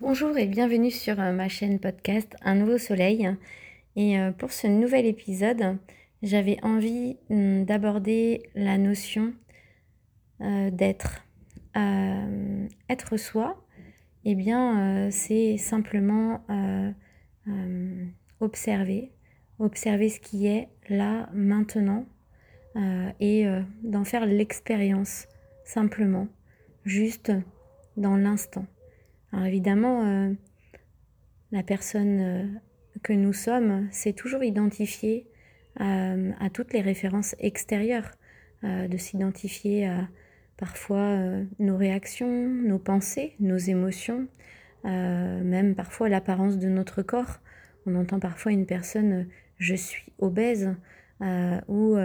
Bonjour et bienvenue sur euh, ma chaîne podcast Un nouveau soleil. Et euh, pour ce nouvel épisode, j'avais envie hum, d'aborder la notion euh, d'être. être soi, eh bien, c'est simplement observer, observer ce qui est là, maintenant, et d'en faire l'expérience, simplement, juste dans l'instant. Alors évidemment, euh, la personne euh, que nous sommes s'est toujours identifiée euh, à, toutes les références extérieures, de s'identifier à parfois nos réactions, nos pensées, nos émotions, même parfois l'apparence de notre corps. On entend parfois une personne je suis obèse ou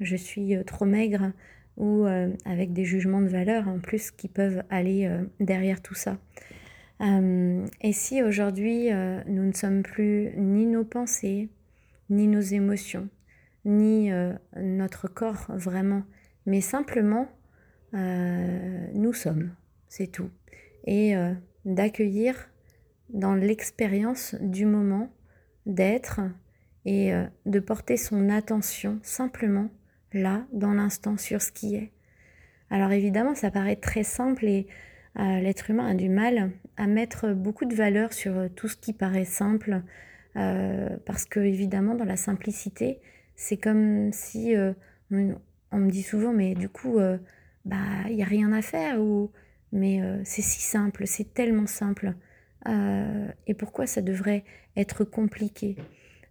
je suis trop maigre ou avec des jugements de valeur en plus qui peuvent aller derrière tout ça. Euh, et si aujourd'hui euh, nous ne sommes plus ni nos pensées, ni nos émotions, ni euh, notre corps vraiment, mais simplement nous sommes, c'est tout. Et d'accueillir dans l'expérience du moment, d'être et de porter son attention simplement là, dans l'instant, sur ce qui est. Alors évidemment, ça paraît très simple et l'être humain a du mal à mettre beaucoup de valeur sur euh, tout ce qui paraît simple, euh, parce que évidemment dans la simplicité, c'est comme si euh, on, me dit souvent, mais du coup, bah il n'y a rien à faire, ou mais c'est si simple, c'est tellement simple. et pourquoi ça devrait être compliqué?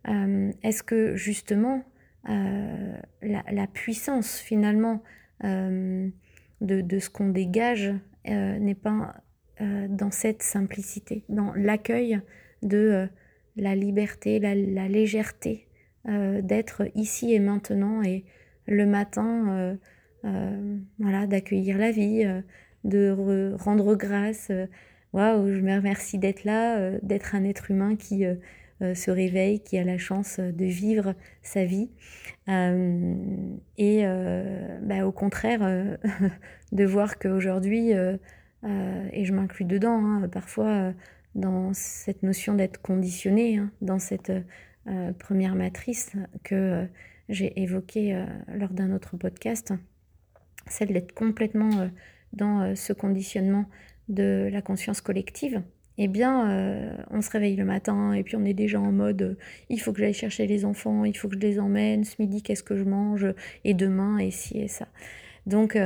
Est-ce que justement la, puissance finalement de, ce qu'on dégage n'est pas euh, dans cette simplicité, dans l'accueil de euh, la liberté, la, légèreté euh, d'être ici et maintenant et le matin, voilà, d'accueillir la vie, de rendre grâce. Waouh, je me remercie d'être là, d'être un être humain qui se réveille, qui a la chance de vivre sa vie. et bah, au contraire, de voir qu'aujourd'hui, euh, et je m'inclus dedans, hein, parfois euh, dans cette notion d'être conditionné, hein, dans cette euh, première matrice que j'ai évoquée lors d'un autre podcast, celle d'être complètement dans ce conditionnement de la conscience collective, eh bien, on se réveille le matin et puis on est déjà en mode il faut que j'aille chercher les enfants, il faut que je les emmène, ce midi qu'est-ce que je mange, et demain, et ci et ça. Donc,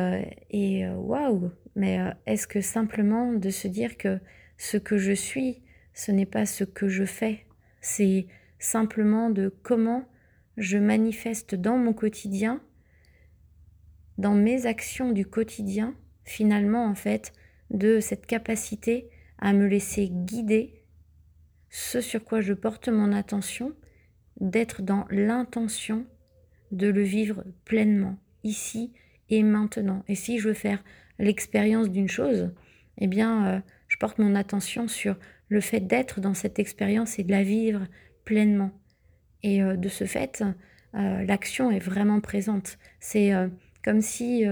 et waouh, mais euh, est-ce que simplement de se dire que ce que je suis, ce n'est pas ce que je fais, c'est simplement de comment je manifeste dans mon quotidien, dans mes actions du quotidien, finalement en fait, de cette capacité à me laisser guider, ce sur quoi je porte mon attention, d'être dans l'intention de le vivre pleinement, ici et maintenant. Et si je veux faire l'expérience d'une chose, eh bien, euh, je porte mon attention sur le fait d'être dans cette expérience et de la vivre pleinement. Et euh, de ce fait, euh, l'action est vraiment présente. C'est comme si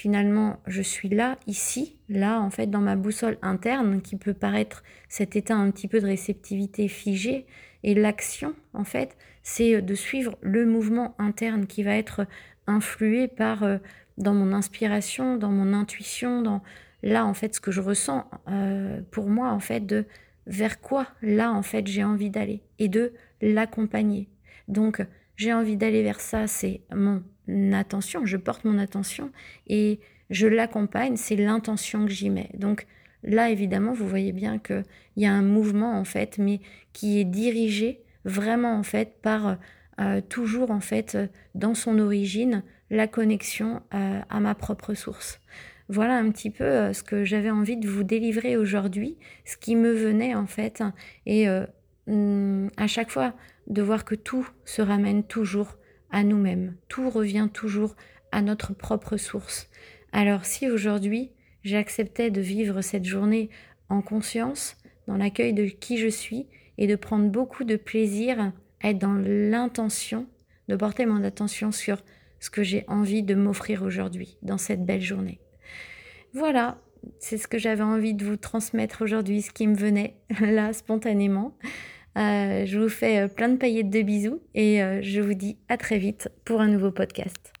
finalement je suis là, ici, là, en fait, dans ma boussole interne, qui peut paraître cet état un petit peu de réceptivité figée. Et l'action, en fait, c'est de suivre le mouvement interne qui va être influé par dans mon inspiration, dans mon intuition, dans là en fait ce que je ressens euh, pour moi en fait de vers quoi là en fait j'ai envie d'aller et de l'accompagner. Donc j'ai envie d'aller vers ça, c'est mon attention, je porte mon attention et je l'accompagne, c'est l'intention que j'y mets. Donc là évidemment vous voyez bien qu'il y a un mouvement en fait mais qui est dirigé vraiment en fait par euh, toujours en fait dans son origine la connexion euh, à ma propre source. Voilà un petit peu euh, ce que j'avais envie de vous délivrer aujourd'hui, ce qui me venait en fait, et mm, à chaque fois de voir que tout se ramène toujours à nous-mêmes, tout revient toujours à notre propre source. Alors si aujourd'hui j'acceptais de vivre cette journée en conscience, dans l'accueil de qui je suis, et de prendre beaucoup de plaisir être dans l'intention de porter mon attention sur ce que j'ai envie de m'offrir aujourd'hui, dans cette belle journée. Voilà, c'est ce que j'avais envie de vous transmettre aujourd'hui, ce qui me venait là spontanément. Je vous fais plein de paillettes de bisous et je vous dis à très vite pour un nouveau podcast.